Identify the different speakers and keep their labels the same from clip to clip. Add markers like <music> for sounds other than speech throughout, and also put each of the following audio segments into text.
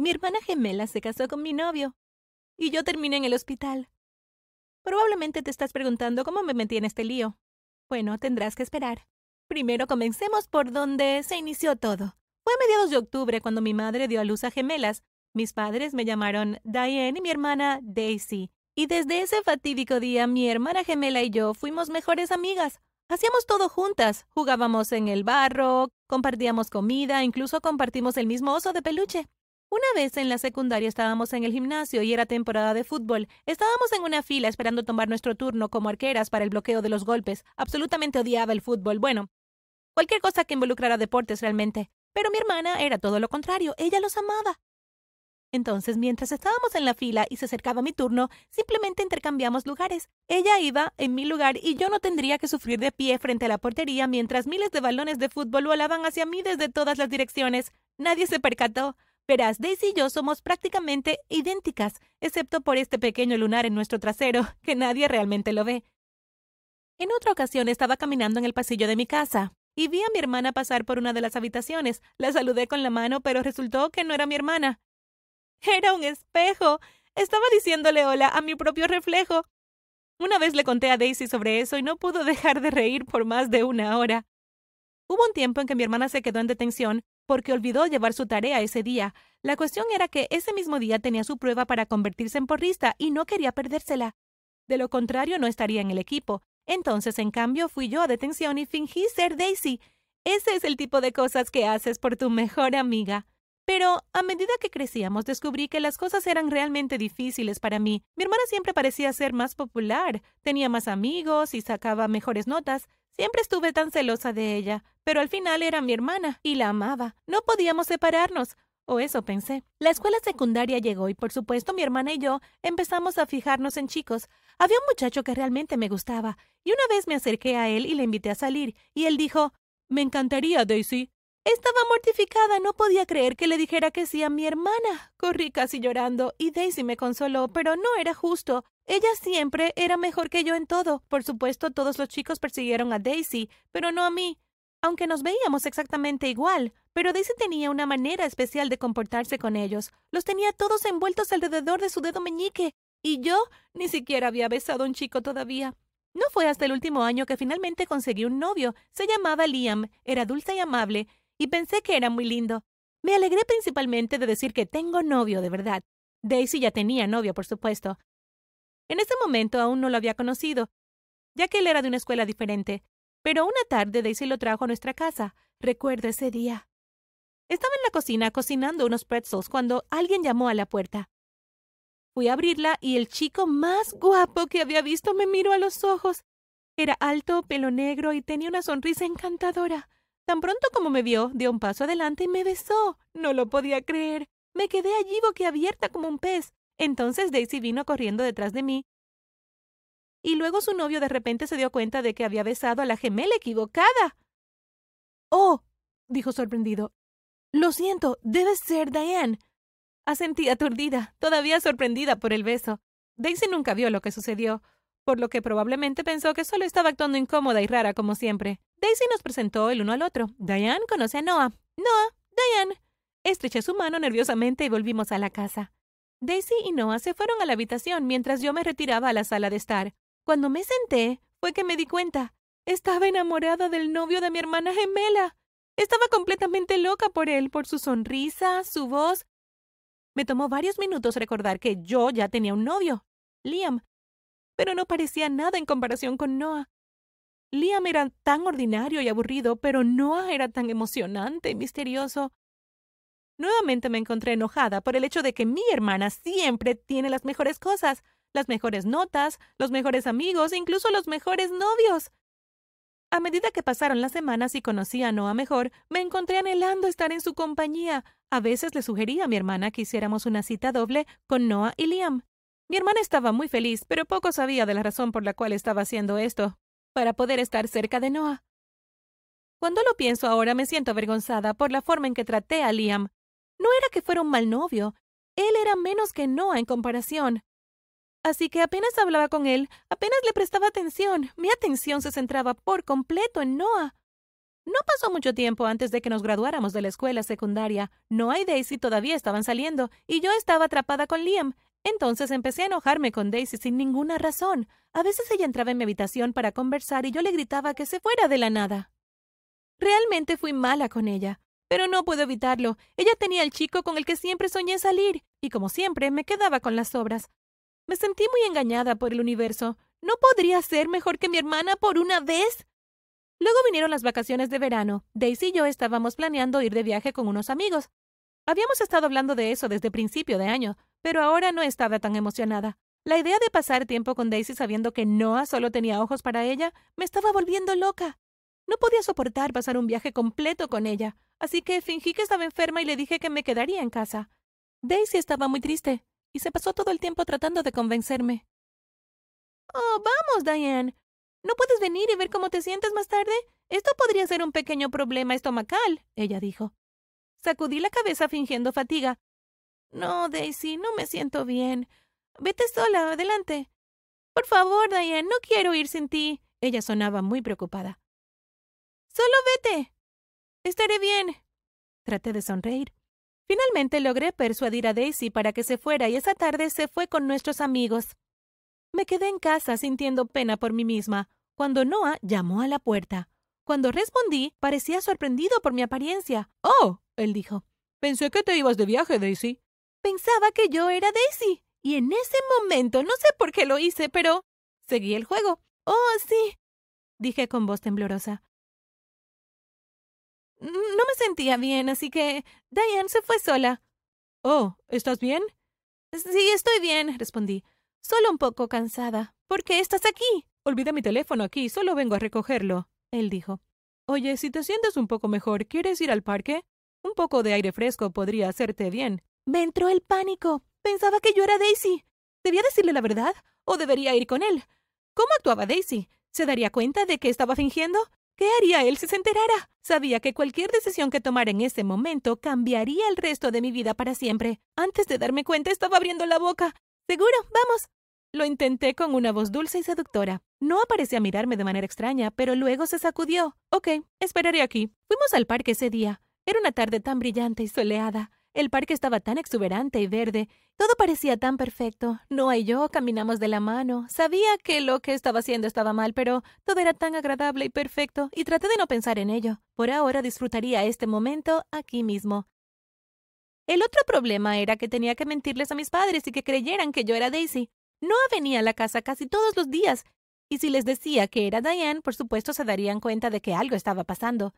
Speaker 1: Mi hermana gemela se casó con mi novio. Y yo terminé en el hospital. Probablemente te estás preguntando cómo me metí en este lío. Bueno, tendrás que esperar. Primero comencemos por donde se inició todo. Fue a mediados de octubre cuando mi madre dio a luz a gemelas. Mis padres me llamaron Diane y mi hermana Daisy. Y desde ese fatídico día mi hermana gemela y yo fuimos mejores amigas. Hacíamos todo juntas. Jugábamos en el barro, compartíamos comida, incluso compartimos el mismo oso de peluche. Una vez en la secundaria estábamos en el gimnasio y era temporada de fútbol. Estábamos en una fila esperando tomar nuestro turno como arqueras para el bloqueo de los golpes. Absolutamente odiaba el fútbol. Bueno, cualquier cosa que involucrara deportes realmente. Pero mi hermana era todo lo contrario. Ella los amaba. Entonces, mientras estábamos en la fila y se acercaba mi turno, simplemente intercambiamos lugares. Ella iba en mi lugar y yo no tendría que sufrir de pie frente a la portería mientras miles de balones de fútbol volaban hacia mí desde todas las direcciones. Nadie se percató. Verás, Daisy y yo somos prácticamente idénticas, excepto por este pequeño lunar en nuestro trasero, <laughs> que nadie realmente lo ve. En otra ocasión estaba caminando en el pasillo de mi casa y vi a mi hermana pasar por una de las habitaciones. La saludé con la mano, pero resultó que no era mi hermana. Era un espejo. Estaba diciéndole hola a mi propio reflejo. Una vez le conté a Daisy sobre eso y no pudo <laughs> dejar de reír por más de una hora. Hubo un tiempo en que mi hermana se quedó en detención porque olvidó llevar su tarea ese día. La cuestión era que ese mismo día tenía su prueba para convertirse en porrista y no quería perdérsela. De lo contrario, no estaría en el equipo. Entonces, en cambio, fui yo a detención y fingí ser Daisy. Ese es el tipo de cosas que haces por tu mejor amiga. Pero a medida que crecíamos descubrí que las cosas eran realmente difíciles para mí. Mi hermana siempre parecía ser más popular, tenía más amigos y sacaba mejores notas. Siempre estuve tan celosa de ella, pero al final era mi hermana y la amaba. No podíamos separarnos. O eso pensé. La escuela secundaria llegó y por supuesto mi hermana y yo empezamos a fijarnos en chicos. Había un muchacho que realmente me gustaba, y una vez me acerqué a él y le invité a salir, y él dijo Me encantaría, Daisy. Estaba mortificada, no podía creer que le dijera que sí a mi hermana. Corrí casi llorando, y Daisy me consoló, pero no era justo. Ella siempre era mejor que yo en todo. Por supuesto, todos los chicos persiguieron a Daisy, pero no a mí. Aunque nos veíamos exactamente igual, pero Daisy tenía una manera especial de comportarse con ellos. Los tenía todos envueltos alrededor de su dedo meñique. Y yo ni siquiera había besado a un chico todavía. No fue hasta el último año que finalmente conseguí un novio. Se llamaba Liam, era dulce y amable, y pensé que era muy lindo. Me alegré principalmente de decir que tengo novio de verdad. Daisy ya tenía novio, por supuesto. En ese momento aún no lo había conocido, ya que él era de una escuela diferente. Pero una tarde Daisy lo trajo a nuestra casa. Recuerdo ese día. Estaba en la cocina cocinando unos pretzels cuando alguien llamó a la puerta. Fui a abrirla y el chico más guapo que había visto me miró a los ojos. Era alto, pelo negro y tenía una sonrisa encantadora. Tan pronto como me vio, dio un paso adelante y me besó. No lo podía creer. Me quedé allí boquiabierta como un pez. Entonces Daisy vino corriendo detrás de mí. Y luego su novio de repente se dio cuenta de que había besado a la gemela equivocada. Oh, dijo sorprendido. Lo siento, debe ser Diane. Asentí aturdida, todavía sorprendida por el beso. Daisy nunca vio lo que sucedió por lo que probablemente pensó que solo estaba actuando incómoda y rara como siempre. Daisy nos presentó el uno al otro. Diane conoce a Noah. Noah, Diane. Estreché su mano nerviosamente y volvimos a la casa. Daisy y Noah se fueron a la habitación mientras yo me retiraba a la sala de estar. Cuando me senté, fue que me di cuenta. Estaba enamorada del novio de mi hermana gemela. Estaba completamente loca por él, por su sonrisa, su voz. Me tomó varios minutos recordar que yo ya tenía un novio, Liam, pero no parecía nada en comparación con Noah. Liam era tan ordinario y aburrido, pero Noah era tan emocionante y misterioso. Nuevamente me encontré enojada por el hecho de que mi hermana siempre tiene las mejores cosas, las mejores notas, los mejores amigos, incluso los mejores novios. A medida que pasaron las semanas y conocí a Noah mejor, me encontré anhelando estar en su compañía. A veces le sugería a mi hermana que hiciéramos una cita doble con Noah y Liam. Mi hermana estaba muy feliz, pero poco sabía de la razón por la cual estaba haciendo esto, para poder estar cerca de Noah. Cuando lo pienso ahora me siento avergonzada por la forma en que traté a Liam. No era que fuera un mal novio, él era menos que Noah en comparación. Así que apenas hablaba con él, apenas le prestaba atención, mi atención se centraba por completo en Noah. No pasó mucho tiempo antes de que nos graduáramos de la escuela secundaria. Noah y Daisy todavía estaban saliendo, y yo estaba atrapada con Liam. Entonces empecé a enojarme con Daisy sin ninguna razón. A veces ella entraba en mi habitación para conversar y yo le gritaba que se fuera de la nada. Realmente fui mala con ella, pero no puedo evitarlo. Ella tenía el chico con el que siempre soñé salir, y como siempre me quedaba con las obras. Me sentí muy engañada por el universo. ¿No podría ser mejor que mi hermana por una vez? Luego vinieron las vacaciones de verano. Daisy y yo estábamos planeando ir de viaje con unos amigos. Habíamos estado hablando de eso desde principio de año, pero ahora no estaba tan emocionada. La idea de pasar tiempo con Daisy sabiendo que Noah solo tenía ojos para ella me estaba volviendo loca. No podía soportar pasar un viaje completo con ella, así que fingí que estaba enferma y le dije que me quedaría en casa. Daisy estaba muy triste y se pasó todo el tiempo tratando de convencerme. Oh, vamos, Diane. ¿No puedes venir y ver cómo te sientes más tarde? Esto podría ser un pequeño problema estomacal, ella dijo. Sacudí la cabeza fingiendo fatiga. No, Daisy, no me siento bien. Vete sola, adelante. Por favor, Diane, no quiero ir sin ti. Ella sonaba muy preocupada. Solo vete. Estaré bien. Traté de sonreír. Finalmente logré persuadir a Daisy para que se fuera y esa tarde se fue con nuestros amigos. Me quedé en casa sintiendo pena por mí misma, cuando Noah llamó a la puerta. Cuando respondí, parecía sorprendido por mi apariencia. Oh, él dijo. Pensé que te ibas de viaje, Daisy. Pensaba que yo era Daisy. Y en ese momento, no sé por qué lo hice, pero... Seguí el juego. Oh, sí. dije con voz temblorosa. No me sentía bien, así que Diane se fue sola. Oh, ¿estás bien? Sí, estoy bien, respondí. Solo un poco cansada. ¿Por qué estás aquí? Olvidé mi teléfono aquí, solo vengo a recogerlo, él dijo. Oye, si te sientes un poco mejor, ¿quieres ir al parque? Un poco de aire fresco podría hacerte bien. Me entró el pánico. Pensaba que yo era Daisy. ¿Debía decirle la verdad? ¿O debería ir con él? ¿Cómo actuaba Daisy? ¿Se daría cuenta de que estaba fingiendo? ¿Qué haría él si se enterara? Sabía que cualquier decisión que tomara en ese momento cambiaría el resto de mi vida para siempre. Antes de darme cuenta estaba abriendo la boca. Seguro, vamos. Lo intenté con una voz dulce y seductora. No parecía mirarme de manera extraña, pero luego se sacudió. Ok, esperaré aquí. Fuimos al parque ese día. Era una tarde tan brillante y soleada. El parque estaba tan exuberante y verde. Todo parecía tan perfecto. Noah y yo caminamos de la mano. Sabía que lo que estaba haciendo estaba mal, pero todo era tan agradable y perfecto, y traté de no pensar en ello. Por ahora disfrutaría este momento aquí mismo. El otro problema era que tenía que mentirles a mis padres y que creyeran que yo era Daisy. Noah venía a la casa casi todos los días, y si les decía que era Diane, por supuesto se darían cuenta de que algo estaba pasando.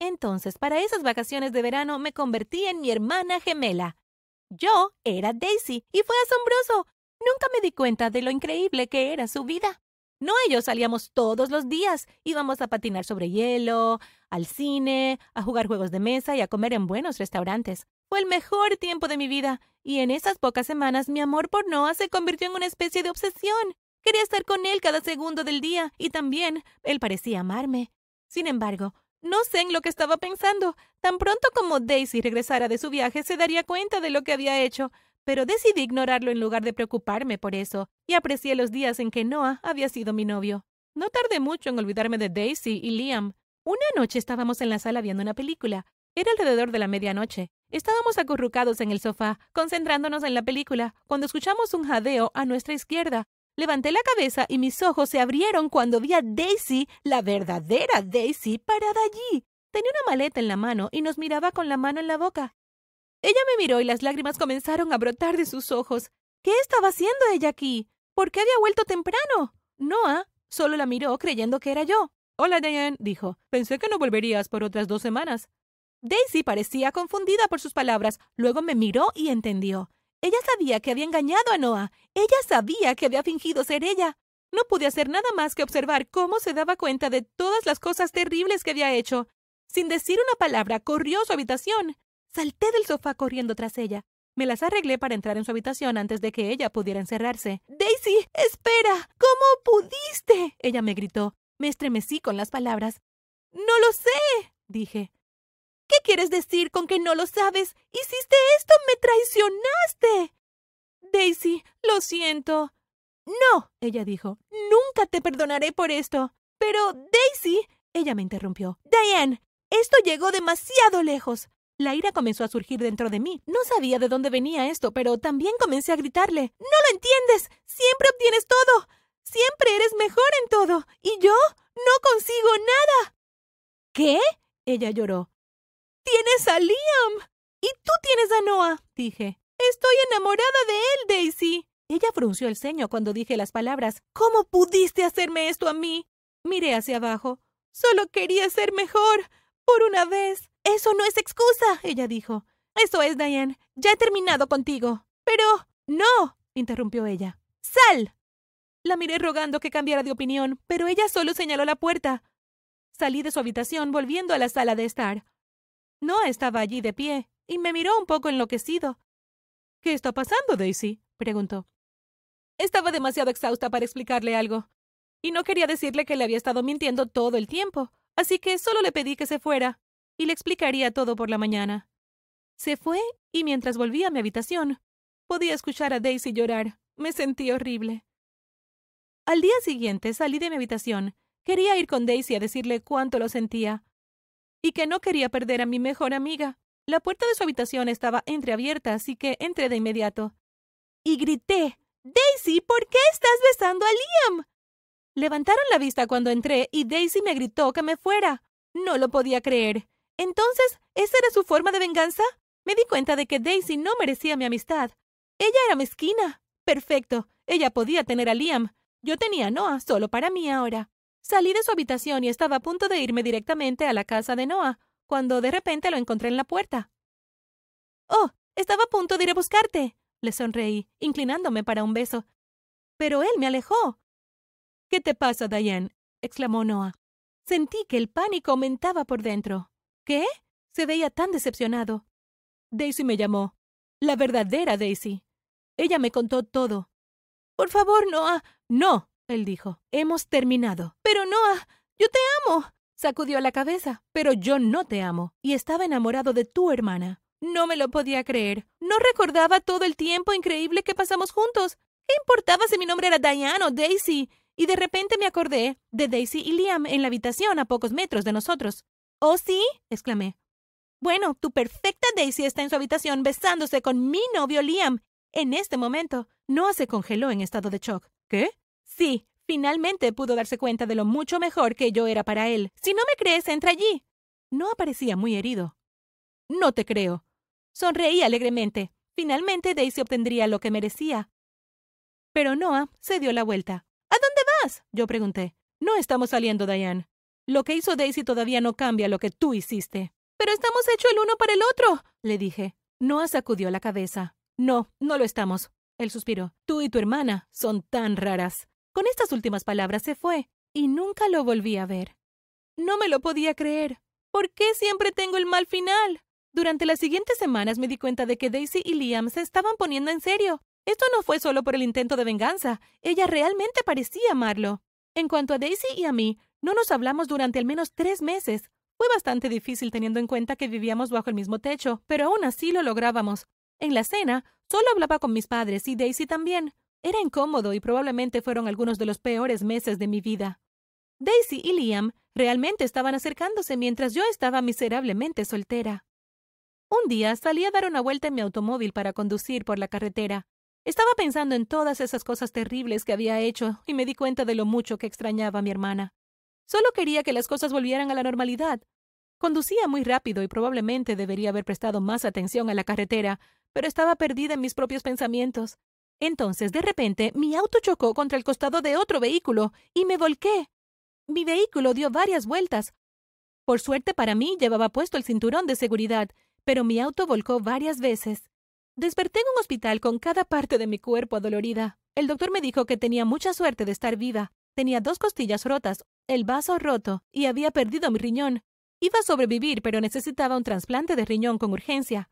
Speaker 1: Entonces, para esas vacaciones de verano me convertí en mi hermana gemela. Yo era Daisy, y fue asombroso. Nunca me di cuenta de lo increíble que era su vida. No ellos salíamos todos los días. Íbamos a patinar sobre hielo, al cine, a jugar juegos de mesa y a comer en buenos restaurantes. Fue el mejor tiempo de mi vida, y en esas pocas semanas mi amor por Noah se convirtió en una especie de obsesión. Quería estar con él cada segundo del día, y también él parecía amarme. Sin embargo, no sé en lo que estaba pensando. Tan pronto como Daisy regresara de su viaje se daría cuenta de lo que había hecho, pero decidí ignorarlo en lugar de preocuparme por eso, y aprecié los días en que Noah había sido mi novio. No tardé mucho en olvidarme de Daisy y Liam. Una noche estábamos en la sala viendo una película. Era alrededor de la medianoche. Estábamos acurrucados en el sofá, concentrándonos en la película, cuando escuchamos un jadeo a nuestra izquierda. Levanté la cabeza y mis ojos se abrieron cuando vi a Daisy, la verdadera Daisy, parada allí. Tenía una maleta en la mano y nos miraba con la mano en la boca. Ella me miró y las lágrimas comenzaron a brotar de sus ojos. ¿Qué estaba haciendo ella aquí? ¿Por qué había vuelto temprano? Noah solo la miró creyendo que era yo. Hola, Diane, dijo. Pensé que no volverías por otras dos semanas. Daisy parecía confundida por sus palabras. Luego me miró y entendió. Ella sabía que había engañado a Noah. Ella sabía que había fingido ser ella. No pude hacer nada más que observar cómo se daba cuenta de todas las cosas terribles que había hecho. Sin decir una palabra, corrió a su habitación. Salté del sofá corriendo tras ella. Me las arreglé para entrar en su habitación antes de que ella pudiera encerrarse. Daisy, espera. ¿Cómo pudiste? Ella me gritó. Me estremecí con las palabras. No lo sé, dije. ¿Qué quieres decir con que no lo sabes? Hiciste esto, me traicionaste. Daisy, lo siento. No, ella dijo, nunca te perdonaré por esto. Pero, Daisy, Ella me interrumpió. Diane, esto llegó demasiado lejos. La ira comenzó a surgir dentro de mí. No sabía de dónde venía esto, pero también comencé a gritarle. No lo entiendes. Siempre obtienes todo. Siempre eres mejor en todo. Y yo no consigo nada. ¿Qué? Ella lloró. Tienes a Liam. Y tú tienes a Noah, dije. Estoy enamorada de él, Daisy. Ella frunció el ceño cuando dije las palabras. ¿Cómo pudiste hacerme esto a mí? Miré hacia abajo. Solo quería ser mejor. Por una vez. Eso no es excusa, ella dijo. Eso es, Diane. Ya he terminado contigo. Pero. No, interrumpió ella. ¡Sal! La miré rogando que cambiara de opinión, pero ella solo señaló la puerta. Salí de su habitación volviendo a la sala de estar. Noah estaba allí de pie y me miró un poco enloquecido. ¿Qué está pasando, Daisy? preguntó. Estaba demasiado exhausta para explicarle algo, y no quería decirle que le había estado mintiendo todo el tiempo, así que solo le pedí que se fuera, y le explicaría todo por la mañana. Se fue, y mientras volví a mi habitación, podía escuchar a Daisy llorar. Me sentí horrible. Al día siguiente salí de mi habitación. Quería ir con Daisy a decirle cuánto lo sentía, y que no quería perder a mi mejor amiga. La puerta de su habitación estaba entreabierta, así que entré de inmediato. Y grité Daisy, ¿por qué estás besando a Liam? Levantaron la vista cuando entré y Daisy me gritó que me fuera. No lo podía creer. Entonces, ¿esa era su forma de venganza? Me di cuenta de que Daisy no merecía mi amistad. Ella era mezquina. Perfecto. Ella podía tener a Liam. Yo tenía a Noah solo para mí ahora. Salí de su habitación y estaba a punto de irme directamente a la casa de Noah, cuando de repente lo encontré en la puerta. Oh, estaba a punto de ir a buscarte. Le sonreí, inclinándome para un beso. Pero él me alejó. ¿Qué te pasa, Diane? exclamó Noah. Sentí que el pánico aumentaba por dentro. ¿Qué? Se veía tan decepcionado. Daisy me llamó. La verdadera Daisy. Ella me contó todo. Por favor, Noah. No, él dijo. Hemos terminado. Pero Noah, yo te amo. Sacudió la cabeza. Pero yo no te amo. Y estaba enamorado de tu hermana. No me lo podía creer. No recordaba todo el tiempo increíble que pasamos juntos. ¿Qué importaba si mi nombre era Diane o Daisy? Y de repente me acordé de Daisy y Liam en la habitación a pocos metros de nosotros. ¿Oh, sí? exclamé. Bueno, tu perfecta Daisy está en su habitación besándose con mi novio Liam. En este momento, Noah se congeló en estado de shock. ¿Qué? Sí, finalmente pudo darse cuenta de lo mucho mejor que yo era para él. Si no me crees, entra allí. No parecía muy herido. No te creo. Sonreí alegremente. Finalmente Daisy obtendría lo que merecía. Pero Noah se dio la vuelta. ¿A dónde vas? Yo pregunté. No estamos saliendo, Diane. Lo que hizo Daisy todavía no cambia lo que tú hiciste. Pero estamos hechos el uno para el otro, le dije. Noah sacudió la cabeza. No, no lo estamos. Él suspiró. Tú y tu hermana son tan raras. Con estas últimas palabras se fue, y nunca lo volví a ver. No me lo podía creer. ¿Por qué siempre tengo el mal final? Durante las siguientes semanas me di cuenta de que Daisy y Liam se estaban poniendo en serio. Esto no fue solo por el intento de venganza, ella realmente parecía amarlo. En cuanto a Daisy y a mí, no nos hablamos durante al menos tres meses. Fue bastante difícil teniendo en cuenta que vivíamos bajo el mismo techo, pero aún así lo lográbamos. En la cena, solo hablaba con mis padres y Daisy también. Era incómodo y probablemente fueron algunos de los peores meses de mi vida. Daisy y Liam realmente estaban acercándose mientras yo estaba miserablemente soltera. Un día salí a dar una vuelta en mi automóvil para conducir por la carretera. Estaba pensando en todas esas cosas terribles que había hecho y me di cuenta de lo mucho que extrañaba a mi hermana. Solo quería que las cosas volvieran a la normalidad. Conducía muy rápido y probablemente debería haber prestado más atención a la carretera, pero estaba perdida en mis propios pensamientos. Entonces, de repente, mi auto chocó contra el costado de otro vehículo y me volqué. Mi vehículo dio varias vueltas. Por suerte para mí llevaba puesto el cinturón de seguridad pero mi auto volcó varias veces. Desperté en un hospital con cada parte de mi cuerpo adolorida. El doctor me dijo que tenía mucha suerte de estar viva. Tenía dos costillas rotas, el vaso roto y había perdido mi riñón. Iba a sobrevivir, pero necesitaba un trasplante de riñón con urgencia.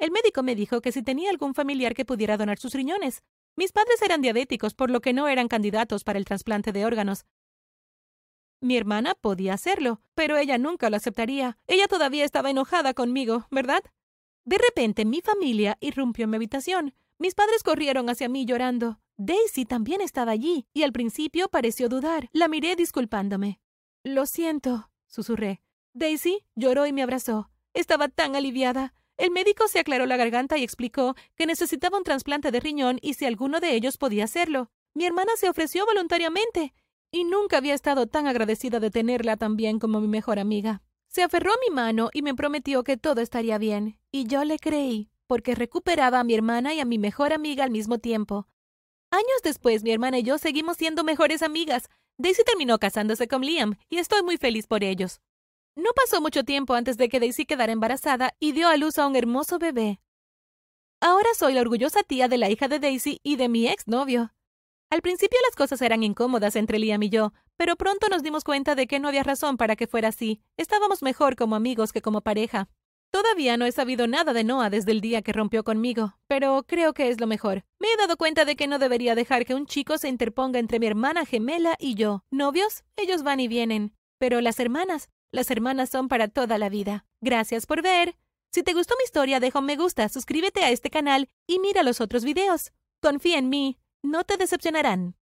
Speaker 1: El médico me dijo que si tenía algún familiar que pudiera donar sus riñones. Mis padres eran diabéticos, por lo que no eran candidatos para el trasplante de órganos, mi hermana podía hacerlo, pero ella nunca lo aceptaría. Ella todavía estaba enojada conmigo, ¿verdad? De repente mi familia irrumpió en mi habitación. Mis padres corrieron hacia mí llorando. Daisy también estaba allí, y al principio pareció dudar. La miré disculpándome. Lo siento, susurré. Daisy lloró y me abrazó. Estaba tan aliviada. El médico se aclaró la garganta y explicó que necesitaba un trasplante de riñón y si alguno de ellos podía hacerlo. Mi hermana se ofreció voluntariamente y nunca había estado tan agradecida de tenerla tan bien como mi mejor amiga. Se aferró a mi mano y me prometió que todo estaría bien, y yo le creí, porque recuperaba a mi hermana y a mi mejor amiga al mismo tiempo. Años después, mi hermana y yo seguimos siendo mejores amigas. Daisy terminó casándose con Liam, y estoy muy feliz por ellos. No pasó mucho tiempo antes de que Daisy quedara embarazada y dio a luz a un hermoso bebé. Ahora soy la orgullosa tía de la hija de Daisy y de mi exnovio. Al principio las cosas eran incómodas entre Liam y yo, pero pronto nos dimos cuenta de que no había razón para que fuera así. Estábamos mejor como amigos que como pareja. Todavía no he sabido nada de Noah desde el día que rompió conmigo, pero creo que es lo mejor. Me he dado cuenta de que no debería dejar que un chico se interponga entre mi hermana gemela y yo. ¿Novios? Ellos van y vienen. Pero las hermanas, las hermanas son para toda la vida. Gracias por ver. Si te gustó mi historia, deja un me gusta, suscríbete a este canal y mira los otros videos. Confía en mí, no te decepcionarán.